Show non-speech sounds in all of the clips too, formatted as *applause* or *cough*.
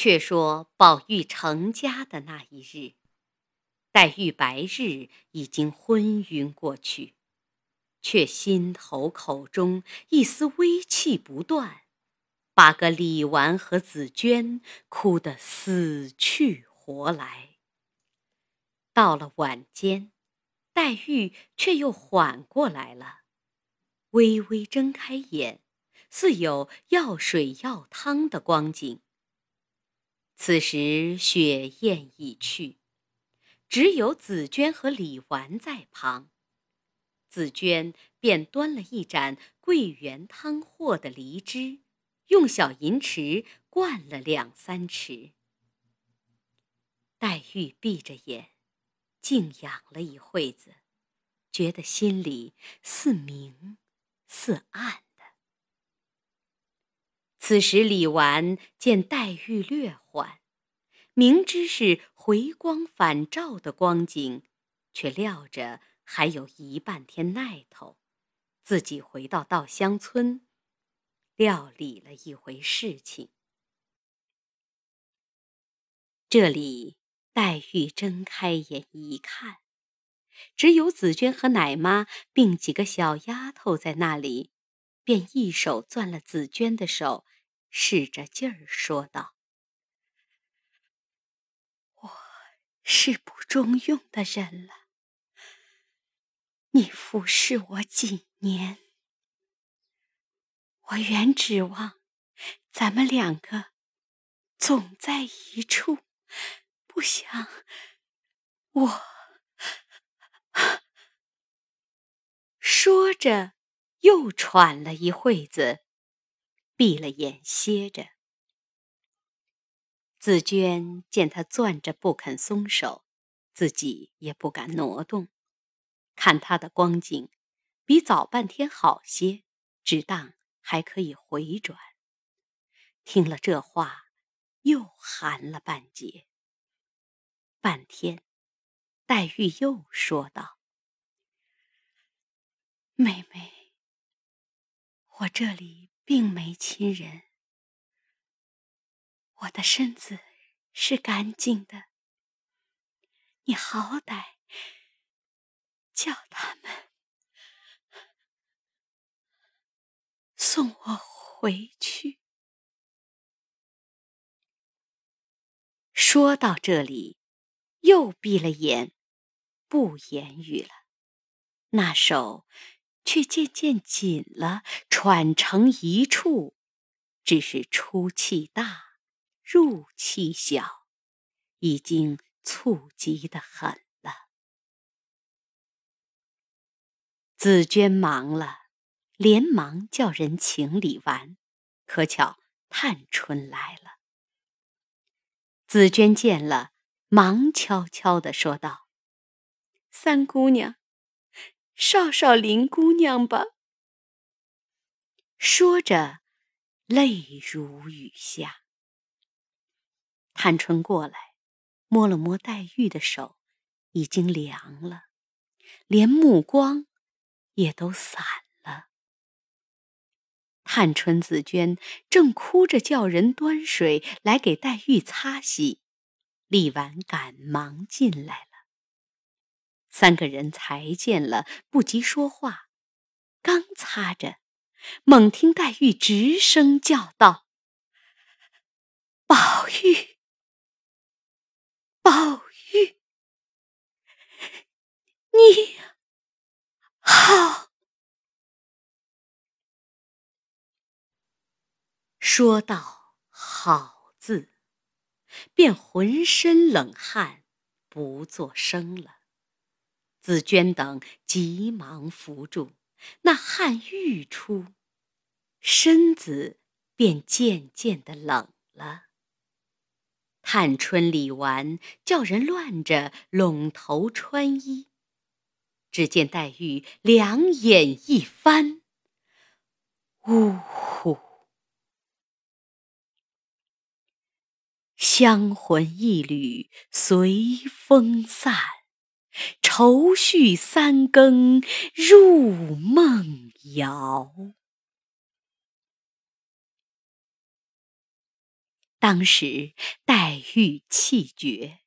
却说宝玉成家的那一日，黛玉白日已经昏晕过去，却心头口中一丝微气不断，把个李纨和紫娟哭得死去活来。到了晚间，黛玉却又缓过来了，微微睁开眼，似有药水药汤的光景。此时雪雁已去，只有紫娟和李纨在旁。紫娟便端了一盏桂圆汤和的梨汁，用小银匙灌了两三匙。黛玉闭着眼，静养了一会子，觉得心里似明似暗。此时李纨见黛玉略缓，明知是回光返照的光景，却料着还有一半天耐头，自己回到稻香村，料理了一回事情。这里。黛玉睁开眼一看，只有紫娟和奶妈并几个小丫头在那里，便一手攥了紫娟的手，使着劲儿说道：“我是不中用的人了，你服侍我几年，我原指望咱们两个总在一处。”不想，我说着，又喘了一会子，闭了眼歇着。紫娟见他攥着不肯松手，自己也不敢挪动，看他的光景，比早半天好些，只当还可以回转。听了这话，又寒了半截。半天，黛玉又说道：“妹妹，我这里并没亲人，我的身子是干净的。你好歹叫他们 *laughs* 送我回去。”说到这里。又闭了眼，不言语了。那手却渐渐紧了，喘成一处，只是出气大，入气小，已经猝急的很了。紫娟忙了，连忙叫人请李纨，可巧探春来了。紫娟见了。忙悄悄的说道：“三姑娘，少少林姑娘吧。”说着，泪如雨下。探春过来，摸了摸黛玉的手，已经凉了，连目光也都散了。探春、紫娟正哭着叫人端水来给黛玉擦洗。李纨赶忙进来了，三个人才见了，不及说话，刚擦着，猛听黛玉直声叫道：“宝玉，宝玉，你好！”说到“好”字。便浑身冷汗，不作声了。紫娟等急忙扶住，那汗欲出，身子便渐渐的冷了。探春、李纨叫人乱着拢头穿衣，只见黛玉两眼一翻，呜呼！香魂一缕随风散，愁绪三更入梦遥。当时黛玉气绝，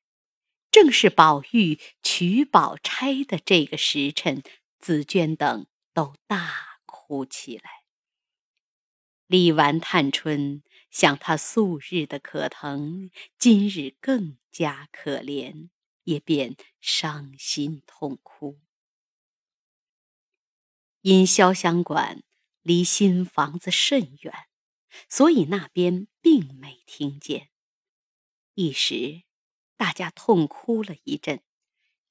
正是宝玉娶宝钗的这个时辰，紫娟等都大哭起来。李纨、探春想他素日的可疼，今日更加可怜，也便伤心痛哭。因潇湘馆离新房子甚远，所以那边并没听见。一时，大家痛哭了一阵，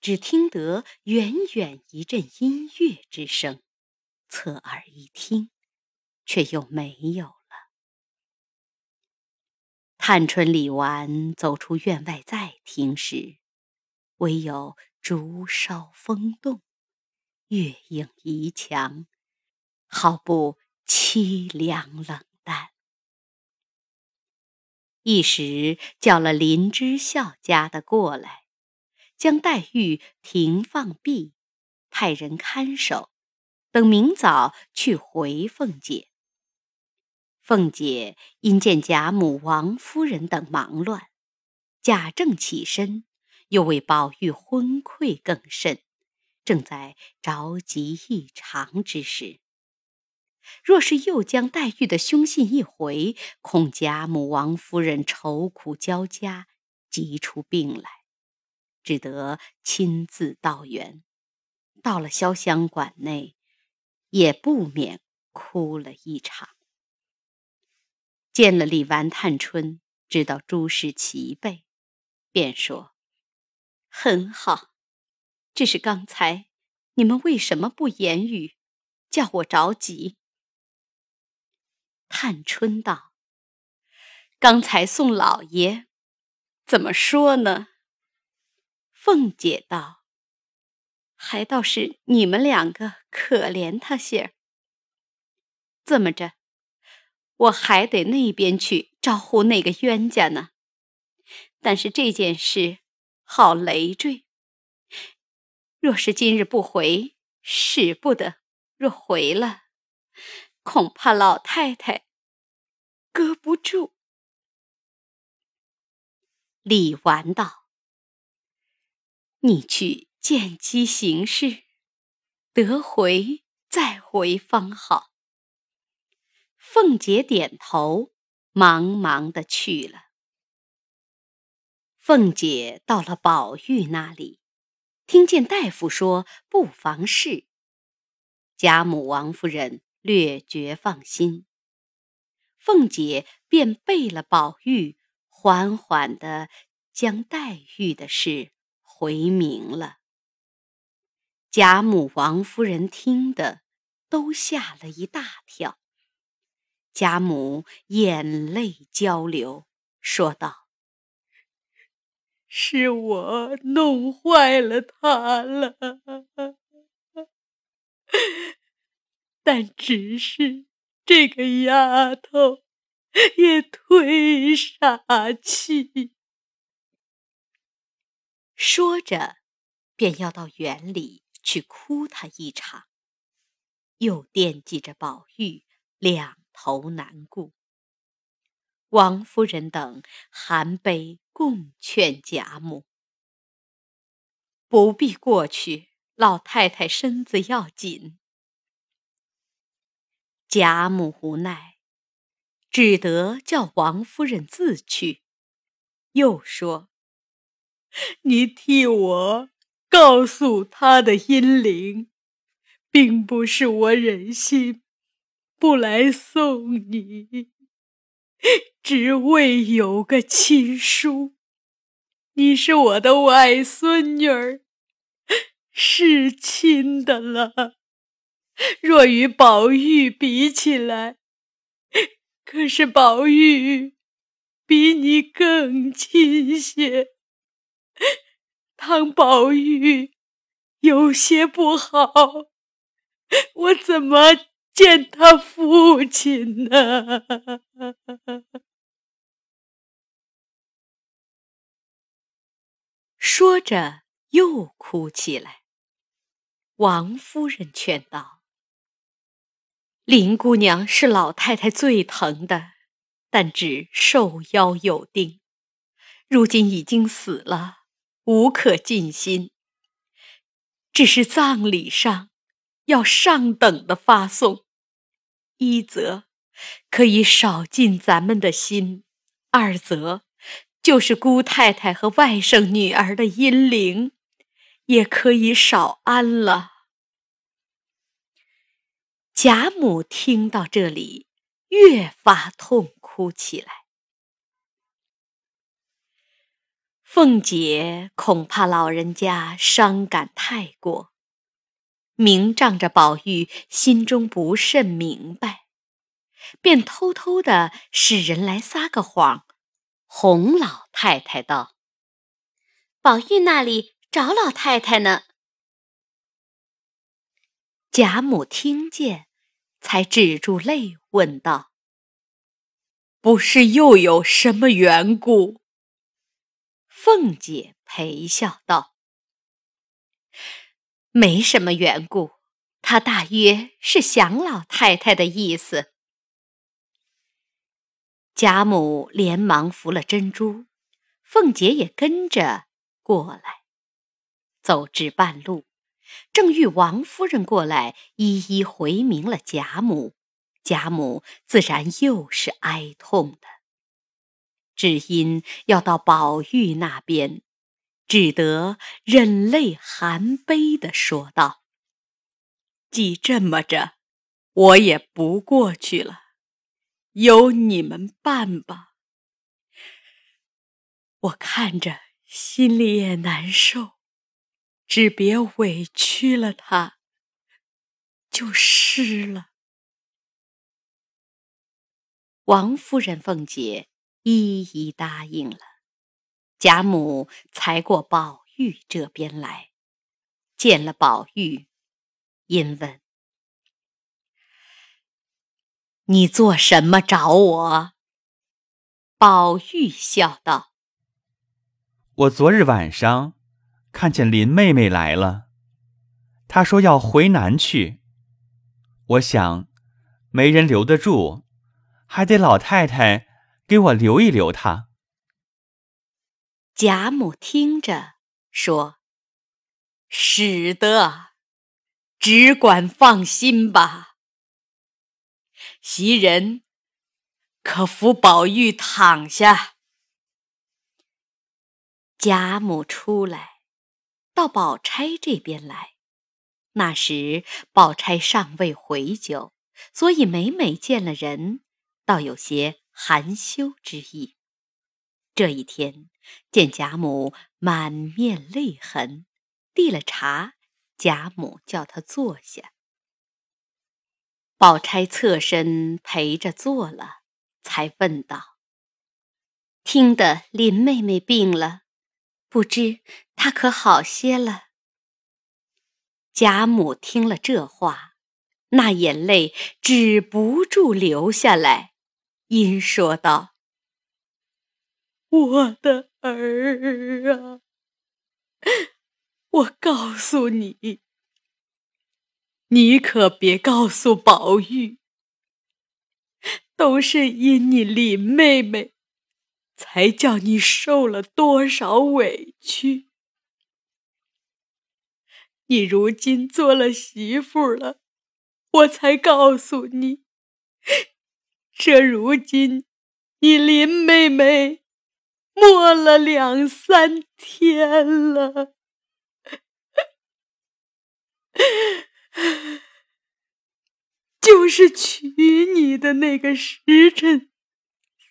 只听得远远一阵音乐之声，侧耳一听，却又没有了。探春、李纨走出院外再听时，唯有竹梢风动。月影移墙，好不凄凉冷淡。一时叫了林之孝家的过来，将黛玉停放毕，派人看守，等明早去回凤姐。凤姐因见贾母、王夫人等忙乱，贾政起身，又为宝玉昏聩更甚。正在着急异常之时，若是又将黛玉的凶信一回，恐贾母、王夫人愁苦交加，急出病来，只得亲自到园。到了潇湘馆内，也不免哭了一场。见了李纨、探春，知道诸事齐备，便说：“很好。”只是刚才，你们为什么不言语，叫我着急？探春道：“刚才宋老爷怎么说呢？”凤姐道：“还倒是你们两个可怜他些儿。这么着，我还得那边去招呼那个冤家呢。但是这件事好累赘。”若是今日不回，使不得；若回了，恐怕老太太搁不住。李纨道：“你去见机行事，得回再回方好。”凤姐点头，忙忙的去了。凤姐到了宝玉那里。听见大夫说不妨事，贾母、王夫人略觉放心。凤姐便背了宝玉，缓缓的将黛玉的事回明了。贾母、王夫人听得都吓了一大跳。贾母眼泪交流，说道。是我弄坏了他了，但只是这个丫头也忒傻气。说着，便要到园里去哭他一场，又惦记着宝玉，两头难顾。王夫人等含悲共劝贾母：“不必过去，老太太身子要紧。”贾母无奈，只得叫王夫人自去。又说：“你替我告诉他的阴灵，并不是我忍心不来送你。” *laughs* 只为有个亲叔，你是我的外孙女儿，是亲的了。若与宝玉比起来，可是宝玉比你更亲些。倘宝玉有些不好，我怎么？见他父亲呢？说着又哭起来。王夫人劝道：“林姑娘是老太太最疼的，但只受邀有定。如今已经死了，无可尽心。只是葬礼上要上等的发送，一则可以少尽咱们的心，二则就是姑太太和外甥女儿的阴灵也可以少安了。贾母听到这里，越发痛哭起来。凤姐恐怕老人家伤感太过，明仗着宝玉心中不甚明白，便偷偷的使人来撒个谎，哄老太太道：“宝玉那里找老太太呢？”贾母听见，才止住泪，问道：“不是又有什么缘故？”凤姐陪笑道：“没什么缘故，他大约是想老太太的意思。”贾母连忙扶了珍珠，凤姐也跟着过来。走至半路，正遇王夫人过来，一一回明了贾母，贾母自然又是哀痛的。只因要到宝玉那边，只得忍泪含悲的说道：“既这么着，我也不过去了，由你们办吧。我看着心里也难受，只别委屈了他，就是了。”王夫人、凤姐。一一答应了，贾母才过宝玉这边来，见了宝玉，因问：“你做什么找我？”宝玉笑道：“我昨日晚上看见林妹妹来了，她说要回南去，我想没人留得住，还得老太太。”给我留一留她。贾母听着说：“使得，只管放心吧。袭人，可扶宝玉躺下。”贾母出来，到宝钗这边来。那时宝钗尚未回酒，所以每每见了人，倒有些。含羞之意。这一天见贾母满面泪痕，递了茶，贾母叫他坐下。宝钗侧身陪着坐了，才问道：“听得林妹妹病了，不知她可好些了？”贾母听了这话，那眼泪止不住流下来。因说道：“我的儿啊，我告诉你，你可别告诉宝玉，都是因你林妹妹，才叫你受了多少委屈。你如今做了媳妇了，我才告诉你。”这如今，你林妹妹没了两三天了，就是娶你的那个时辰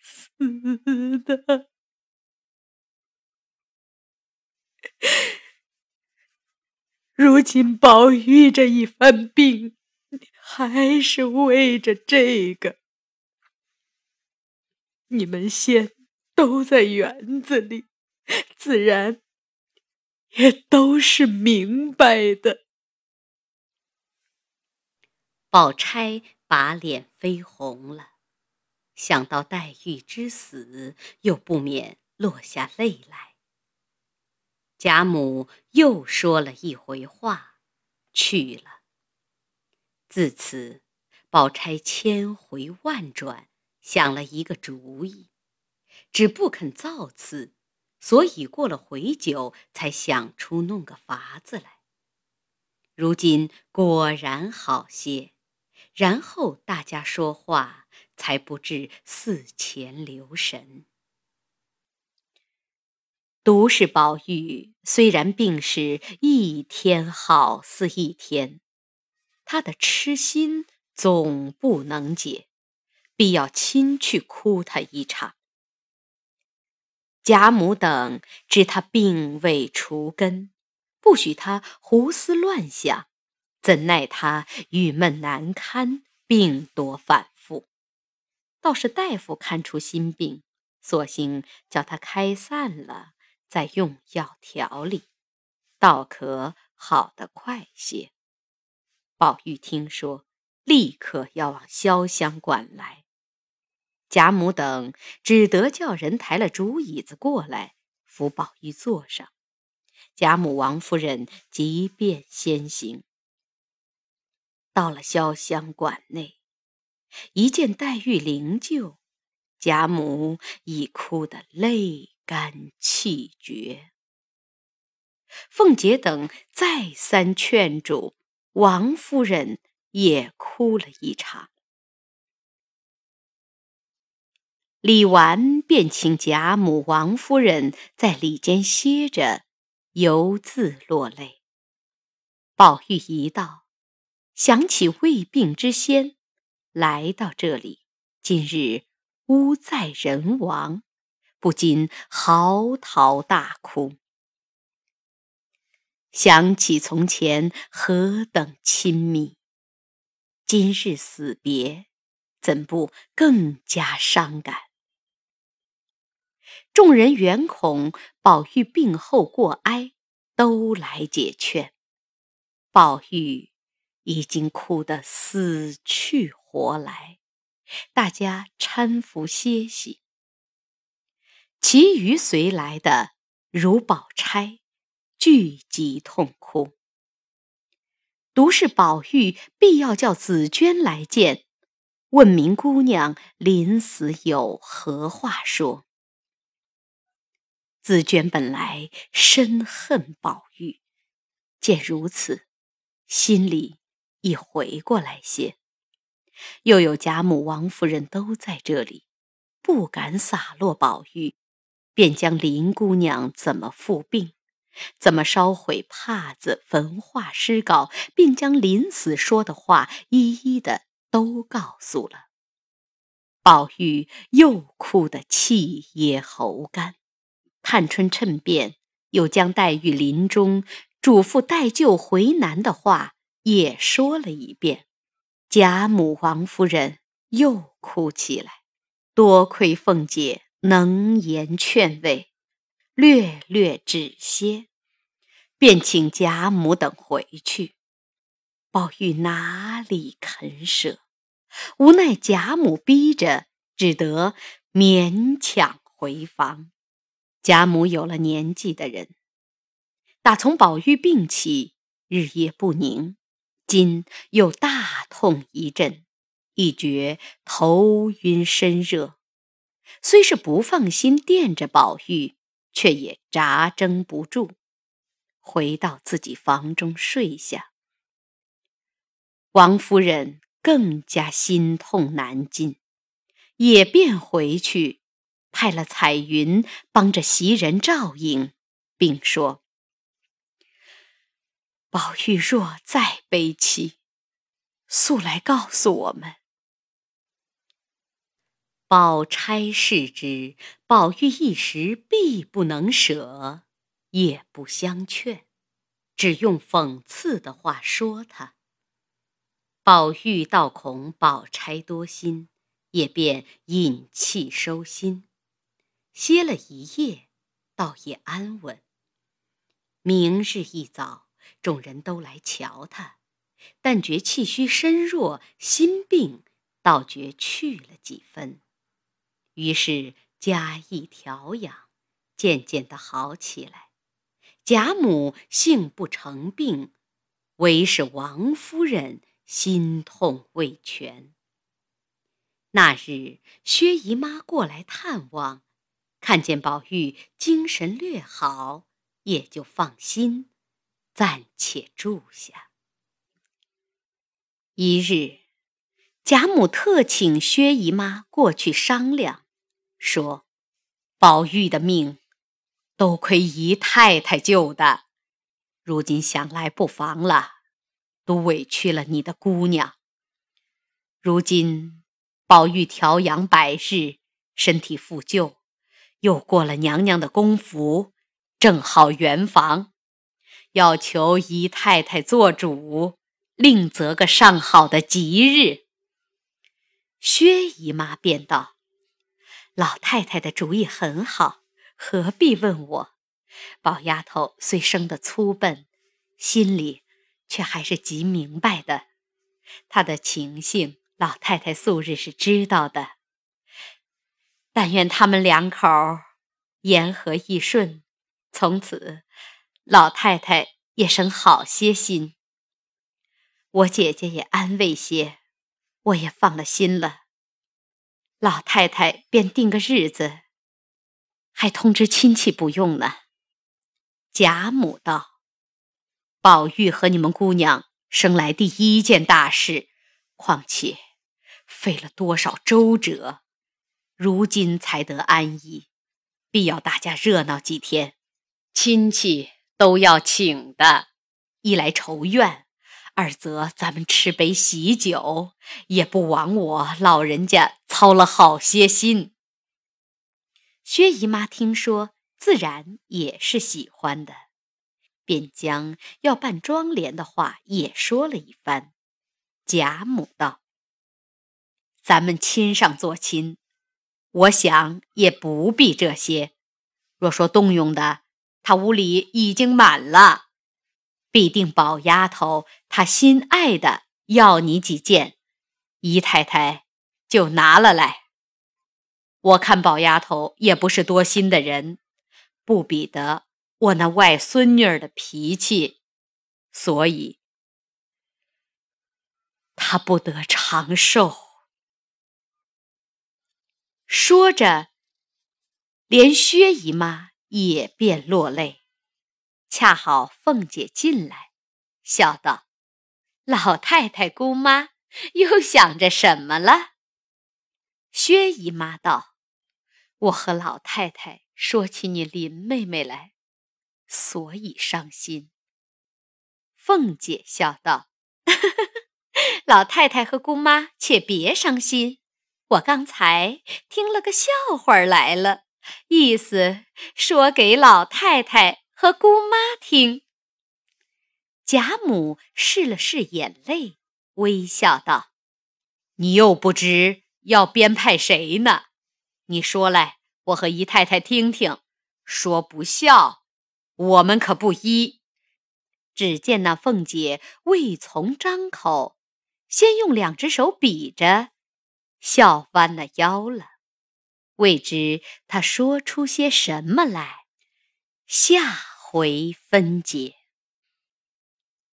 死的。如今宝玉这一番病，还是为着这个。你们先都在园子里，自然也都是明白的。宝钗把脸绯红了，想到黛玉之死，又不免落下泪来。贾母又说了一回话，去了。自此，宝钗千回万转。想了一个主意，只不肯造次，所以过了回酒，才想出弄个法子来。如今果然好些，然后大家说话才不至似前留神。独是宝玉，虽然病势一天好似一天，他的痴心总不能解，必要亲去哭他一场。贾母等知他病未除根。不许他胡思乱想，怎奈他郁闷难堪，病多反复。倒是大夫看出心病，索性叫他开散了，再用药调理，倒可好得快些。宝玉听说，立刻要往潇湘馆来。贾母等只得叫人抬了竹椅子过来，扶宝玉坐上。贾母、王夫人即便先行，到了潇湘馆内，一见黛玉灵柩，贾母已哭得泪干气绝。凤姐等再三劝阻，王夫人也哭了一场。李纨便请贾母、王夫人在里间歇着。犹自落泪。宝玉一到，想起未病之先，来到这里，今日屋在人亡，不禁嚎啕大哭。想起从前何等亲密，今日死别，怎不更加伤感？众人原恐宝玉病后过哀，都来解劝。宝玉已经哭得死去活来，大家搀扶歇息。其余随来的，如宝钗，聚集痛哭。独是宝玉必要叫紫鹃来见，问明姑娘临死有何话说。紫鹃本来深恨宝玉，见如此，心里已回过来些。又有贾母、王夫人都在这里，不敢洒落宝玉，便将林姑娘怎么复病，怎么烧毁帕子、焚化诗稿，并将临死说的话一一的都告诉了。宝玉又哭得气噎喉干。探春趁便，又将黛玉临终嘱咐待舅回南的话也说了一遍。贾母、王夫人又哭起来。多亏凤姐能言劝慰，略略止歇，便请贾母等回去。宝玉哪里肯舍？无奈贾母逼着，只得勉强回房。贾母有了年纪的人，打从宝玉病起，日夜不宁，今又大痛一阵，一觉头晕身热，虽是不放心垫着宝玉，却也扎争不住，回到自己房中睡下。王夫人更加心痛难禁，也便回去。派了彩云帮着袭人照应，并说：“宝玉若再悲戚，速来告诉我们。”宝钗视之，宝玉一时必不能舍，也不相劝，只用讽刺的话说他。宝玉倒恐宝钗多心，也便隐气收心。歇了一夜，倒也安稳。明日一早，众人都来瞧他，但觉气虚身弱，心病倒觉去了几分。于是加以调养，渐渐的好起来。贾母幸不成病，唯是王夫人心痛未全。那日，薛姨妈过来探望，看见宝玉精神略好，也就放心，暂且住下。一日，贾母特请薛姨妈过去商量，说：“宝玉的命，都亏姨太太救的，如今想来不妨了，都委屈了你的姑娘。如今。”宝玉调养百日，身体复旧，又过了娘娘的功夫，正好圆房，要求姨太太做主，另择个上好的吉日。薛姨妈便道：“老太太的主意很好，何必问我？宝丫头虽生得粗笨，心里却还是极明白的，她的情性。”老太太素日是知道的，但愿他们两口言和意顺，从此老太太也省好些心，我姐姐也安慰些，我也放了心了。老太太便定个日子，还通知亲戚不用呢。贾母道：“宝玉和你们姑娘生来第一件大事，况且……”费了多少周折，如今才得安逸，必要大家热闹几天，亲戚都要请的。一来仇怨，二则咱们吃杯喜酒，也不枉我老人家操了好些心。薛姨妈听说，自然也是喜欢的，便将要办妆奁的话也说了一番。贾母道。咱们亲上做亲，我想也不必这些。若说动用的，他屋里已经满了，必定宝丫头她心爱的要你几件，姨太太就拿了来。我看宝丫头也不是多心的人，不比得我那外孙女儿的脾气，所以她不得长寿。说着，连薛姨妈也便落泪。恰好凤姐进来，笑道：“老太太、姑妈又想着什么了？”薛姨妈道：“我和老太太说起你林妹妹来，所以伤心。”凤姐笑道：“ *laughs* 老太太和姑妈且别伤心。”我刚才听了个笑话来了，意思说给老太太和姑妈听。贾母拭了拭眼泪，微笑道：“你又不知要编派谁呢？你说来，我和姨太太听听。说不笑，我们可不依。”只见那凤姐未从张口，先用两只手比着。笑弯了腰了，未知他说出些什么来，下回分解。